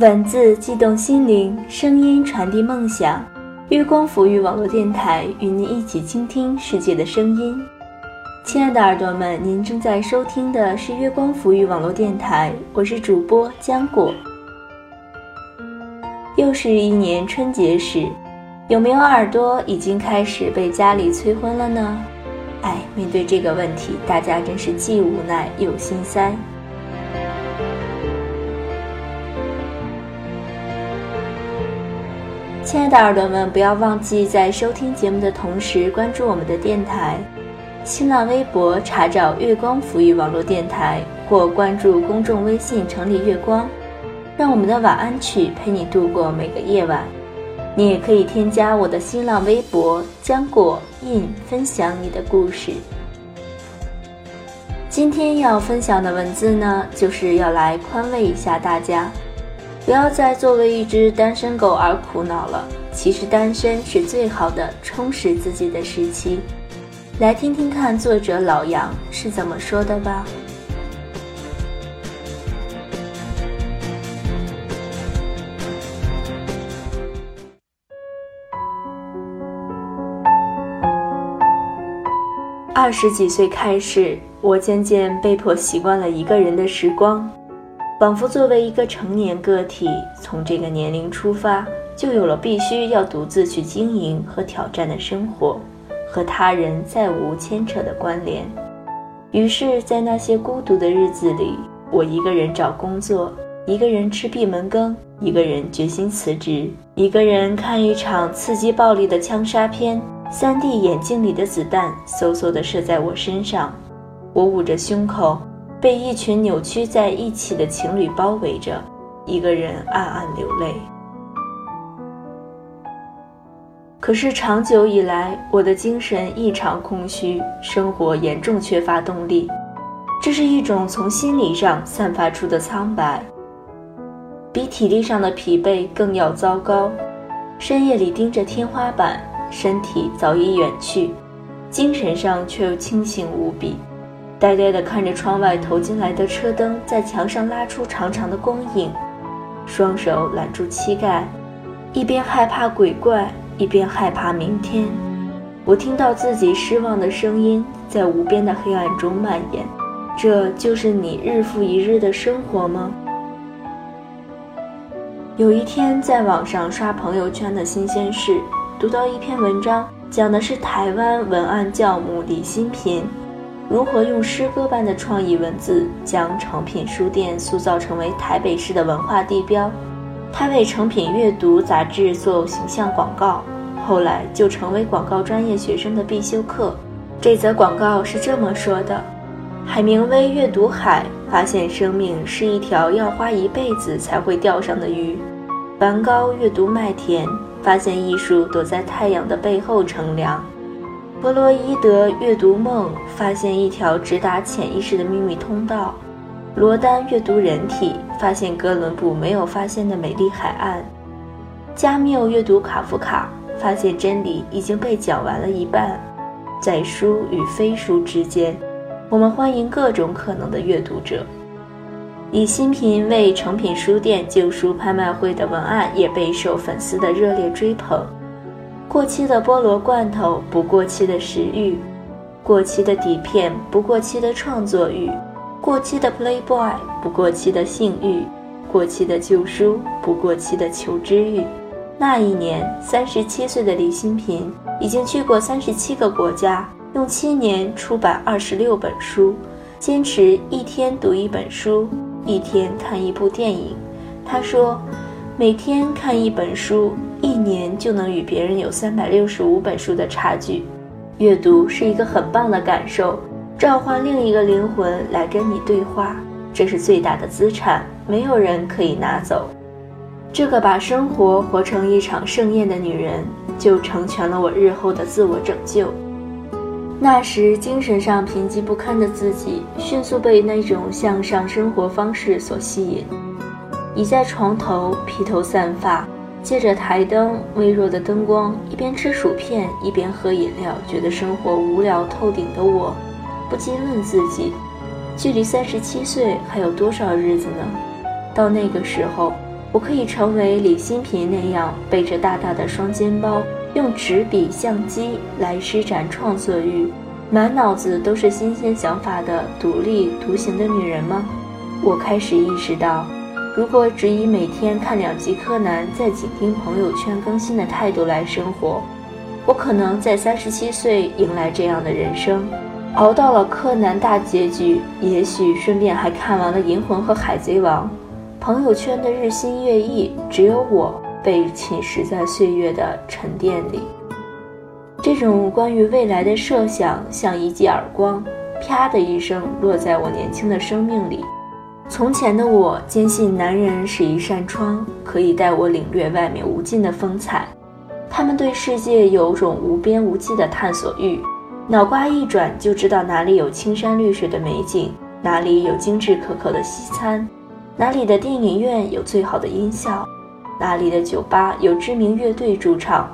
文字激动心灵，声音传递梦想。月光抚育网络电台与您一起倾听世界的声音。亲爱的耳朵们，您正在收听的是月光抚育网络电台，我是主播浆果。又是一年春节时，有没有耳朵已经开始被家里催婚了呢？哎，面对这个问题，大家真是既无奈又心塞。亲爱的耳朵们，不要忘记在收听节目的同时关注我们的电台，新浪微博查找“月光抚育网络电台”或关注公众微信“城里月光”，让我们的晚安曲陪你度过每个夜晚。你也可以添加我的新浪微博“浆果印”，分享你的故事。今天要分享的文字呢，就是要来宽慰一下大家。不要再作为一只单身狗而苦恼了。其实单身是最好的充实自己的时期。来听听看作者老杨是怎么说的吧。二十几岁开始，我渐渐被迫习惯了一个人的时光。仿佛作为一个成年个体，从这个年龄出发，就有了必须要独自去经营和挑战的生活，和他人再无牵扯的关联。于是，在那些孤独的日子里，我一个人找工作，一个人吃闭门羹，一个人决心辞职，一个人看一场刺激暴力的枪杀片。三 D 眼镜里的子弹嗖嗖地射在我身上，我捂着胸口。被一群扭曲在一起的情侣包围着，一个人暗暗流泪。可是长久以来，我的精神异常空虚，生活严重缺乏动力。这是一种从心理上散发出的苍白，比体力上的疲惫更要糟糕。深夜里盯着天花板，身体早已远去，精神上却又清醒无比。呆呆地看着窗外投进来的车灯在墙上拉出长长的光影，双手揽住膝盖，一边害怕鬼怪，一边害怕明天。我听到自己失望的声音在无边的黑暗中蔓延。这就是你日复一日的生活吗？有一天在网上刷朋友圈的新鲜事，读到一篇文章，讲的是台湾文案教母李新平。如何用诗歌般的创意文字将诚品书店塑造成为台北市的文化地标？他为诚品阅读杂志做形象广告，后来就成为广告专业学生的必修课。这则广告是这么说的：海明威阅读海，发现生命是一条要花一辈子才会钓上的鱼；梵高阅读麦田，发现艺术躲在太阳的背后乘凉。弗洛伊德阅读梦，发现一条直达潜意识的秘密通道；罗丹阅读人体，发现哥伦布没有发现的美丽海岸；加缪阅读卡夫卡，发现真理已经被讲完了一半。在书与非书之间，我们欢迎各种可能的阅读者。以新品为成品书店旧书拍卖会的文案也备受粉丝的热烈追捧。过期的菠萝罐头，不过期的食欲；过期的底片，不过期的创作欲；过期的 Playboy，不过期的性欲；过期的旧书，不过期的求知欲。那一年，三十七岁的李新平已经去过三十七个国家，用七年出版二十六本书，坚持一天读一本书，一天看一部电影。他说。每天看一本书，一年就能与别人有三百六十五本书的差距。阅读是一个很棒的感受，召唤另一个灵魂来跟你对话，这是最大的资产，没有人可以拿走。这个把生活活成一场盛宴的女人，就成全了我日后的自我拯救。那时精神上贫瘠不堪的自己，迅速被那种向上生活方式所吸引。倚在床头，披头散发，借着台灯微弱的灯光，一边吃薯片，一边喝饮料，觉得生活无聊透顶的我，不禁问自己：距离三十七岁还有多少日子呢？到那个时候，我可以成为李新平那样背着大大的双肩包，用纸笔、相机来施展创作欲，满脑子都是新鲜想法的独立独行的女人吗？我开始意识到，如果只以每天看两集柯南，再紧盯朋友圈更新的态度来生活，我可能在三十七岁迎来这样的人生，熬到了柯南大结局，也许顺便还看完了《银魂》和《海贼王》。朋友圈的日新月异，只有我被侵蚀在岁月的沉淀里。这种关于未来的设想，像一记耳光，啪的一声落在我年轻的生命里。从前的我坚信，男人是一扇窗，可以带我领略外面无尽的风采。他们对世界有种无边无际的探索欲，脑瓜一转就知道哪里有青山绿水的美景，哪里有精致可口的西餐。哪里的电影院有最好的音效？哪里的酒吧有知名乐队驻唱？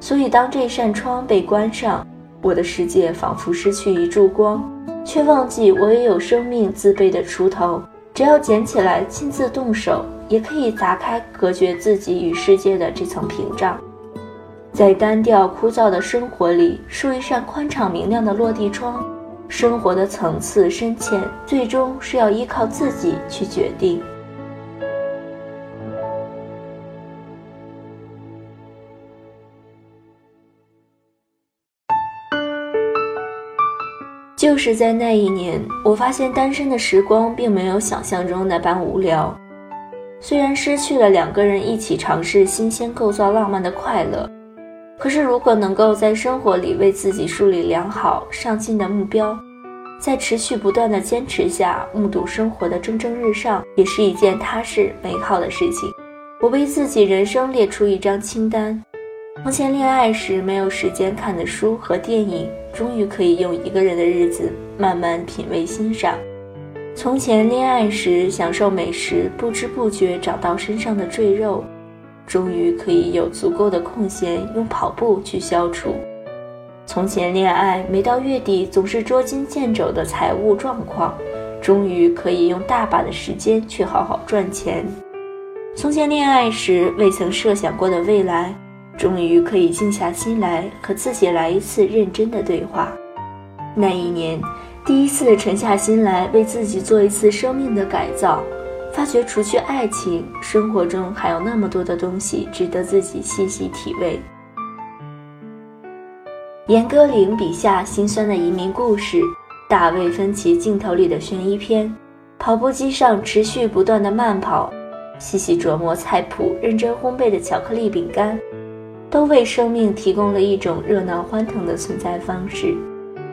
所以，当这扇窗被关上，我的世界仿佛失去一束光，却忘记我也有生命自备的锄头。只要捡起来，亲自动手，也可以砸开隔绝自己与世界的这层屏障。在单调枯燥的生活里，竖一扇宽敞明亮的落地窗。生活的层次深浅，最终是要依靠自己去决定。就是在那一年，我发现单身的时光并没有想象中那般无聊。虽然失去了两个人一起尝试新鲜构造浪漫的快乐。可是，如果能够在生活里为自己树立良好、上进的目标，在持续不断的坚持下，目睹生活的蒸蒸日上，也是一件踏实美好的事情。我为自己人生列出一张清单：从前恋爱时没有时间看的书和电影，终于可以用一个人的日子慢慢品味欣赏；从前恋爱时享受美食，不知不觉长到身上的赘肉。终于可以有足够的空闲用跑步去消除。从前恋爱每到月底总是捉襟见肘的财务状况，终于可以用大把的时间去好好赚钱。从前恋爱时未曾设想过的未来，终于可以静下心来和自己来一次认真的对话。那一年，第一次沉下心来为自己做一次生命的改造。发觉除去爱情，生活中还有那么多的东西值得自己细细体味。严歌苓笔下心酸的移民故事，大卫芬奇镜头里的悬疑片，跑步机上持续不断的慢跑，细细琢磨菜谱，认真烘焙的巧克力饼干，都为生命提供了一种热闹欢腾的存在方式。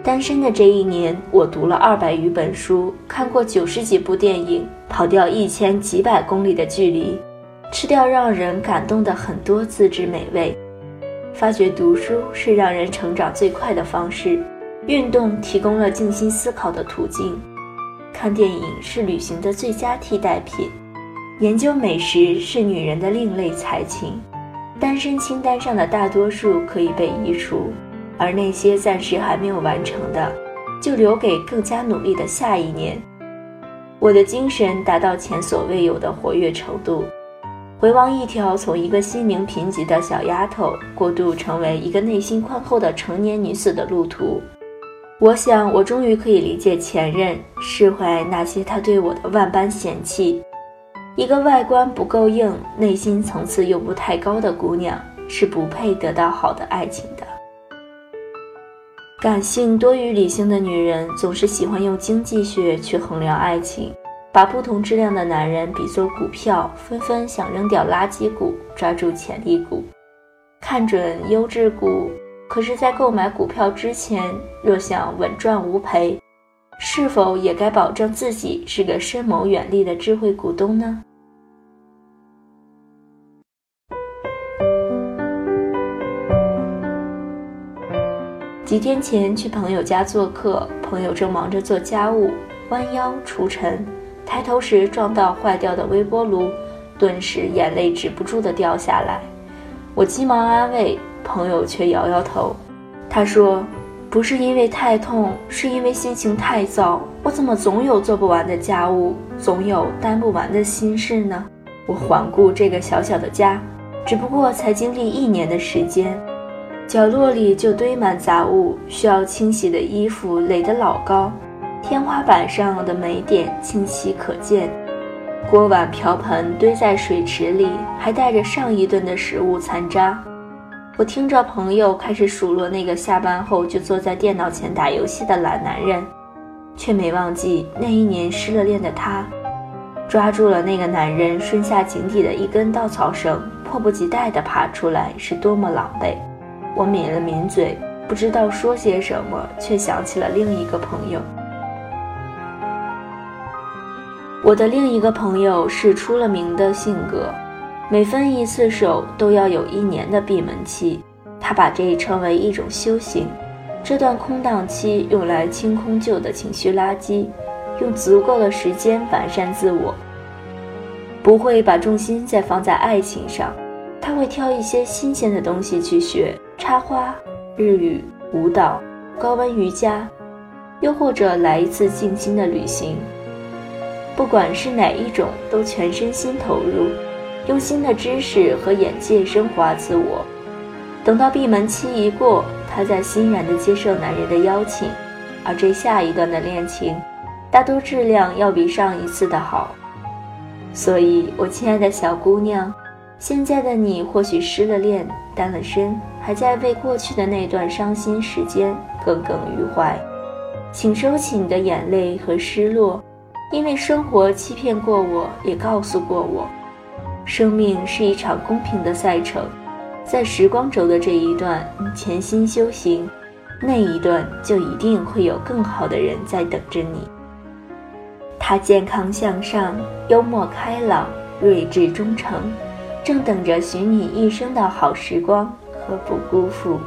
单身的这一年，我读了二百余本书，看过九十几部电影，跑掉一千几百公里的距离，吃掉让人感动的很多自制美味，发觉读书是让人成长最快的方式，运动提供了静心思考的途径，看电影是旅行的最佳替代品，研究美食是女人的另类才情，单身清单上的大多数可以被移除。而那些暂时还没有完成的，就留给更加努力的下一年。我的精神达到前所未有的活跃程度，回望一条从一个心灵贫瘠的小丫头过渡成为一个内心宽厚的成年女子的路途。我想，我终于可以理解前任，释怀那些他对我的万般嫌弃。一个外观不够硬、内心层次又不太高的姑娘，是不配得到好的爱情的。感性多于理性的女人总是喜欢用经济学去衡量爱情，把不同质量的男人比作股票，纷纷想扔掉垃圾股，抓住潜力股，看准优质股。可是，在购买股票之前，若想稳赚无赔，是否也该保证自己是个深谋远虑的智慧股东呢？几天前去朋友家做客，朋友正忙着做家务，弯腰除尘，抬头时撞到坏掉的微波炉，顿时眼泪止不住的掉下来。我急忙安慰，朋友却摇摇头。他说：“不是因为太痛，是因为心情太糟。我怎么总有做不完的家务，总有担不完的心事呢？”我环顾这个小小的家，只不过才经历一年的时间，角落里就堆满杂物，需要清洗的衣服垒得老高，天花板上的霉点清晰可见，锅碗瓢盆堆在水池里，还带着上一顿的食物残渣。我听着朋友开始数落那个下班后就坐在电脑前打游戏的懒男人，却没忘记那一年失了恋的他。抓住了那个男人顺下井底的一根稻草绳，迫不及待地爬出来，是多么狼狈！我抿了抿嘴，不知道说些什么，却想起了另一个朋友。我的另一个朋友是出了名的性格，每分一次手都要有一年的闭门期，他把这称为一种修行。这段空档期用来清空旧的情绪垃圾。用足够的时间完善自我，不会把重心再放在爱情上，他会挑一些新鲜的东西去学，插花、日语、舞蹈、高温瑜伽，又或者来一次静心的旅行。不管是哪一种，都全身心投入，用新的知识和眼界升华自我。等到闭门期一过，他再欣然地接受男人的邀请，而这下一段的恋情。大多质量要比上一次的好，所以，我亲爱的小姑娘，现在的你或许失了恋、单了身，还在为过去的那段伤心时间耿耿于怀，请收起你的眼泪和失落，因为生活欺骗过我，也告诉过我，生命是一场公平的赛程，在时光轴的这一段，潜心修行，那一段就一定会有更好的人在等着你。他健康向上，幽默开朗，睿智忠诚，正等着许你一生的好时光和不辜负。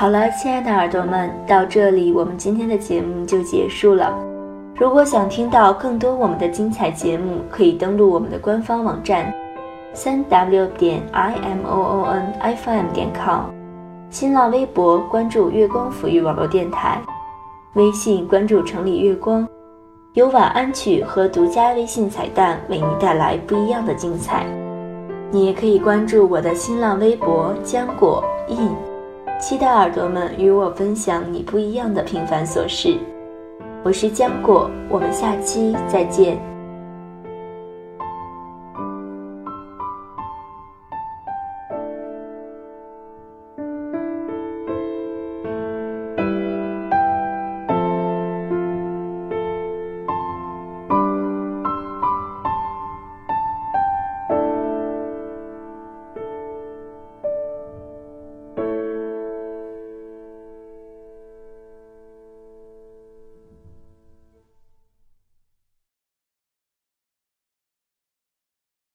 好了，亲爱的耳朵们，到这里我们今天的节目就结束了。如果想听到更多我们的精彩节目，可以登录我们的官方网站，三 w 点 i m o o n i f m 点 com，新浪微博关注月光抚育网络电台，微信关注城里月光，有晚安曲和独家微信彩蛋为你带来不一样的精彩。你也可以关注我的新浪微博浆果印，期待耳朵们与我分享你不一样的平凡琐事。我是浆果，我们下期再见。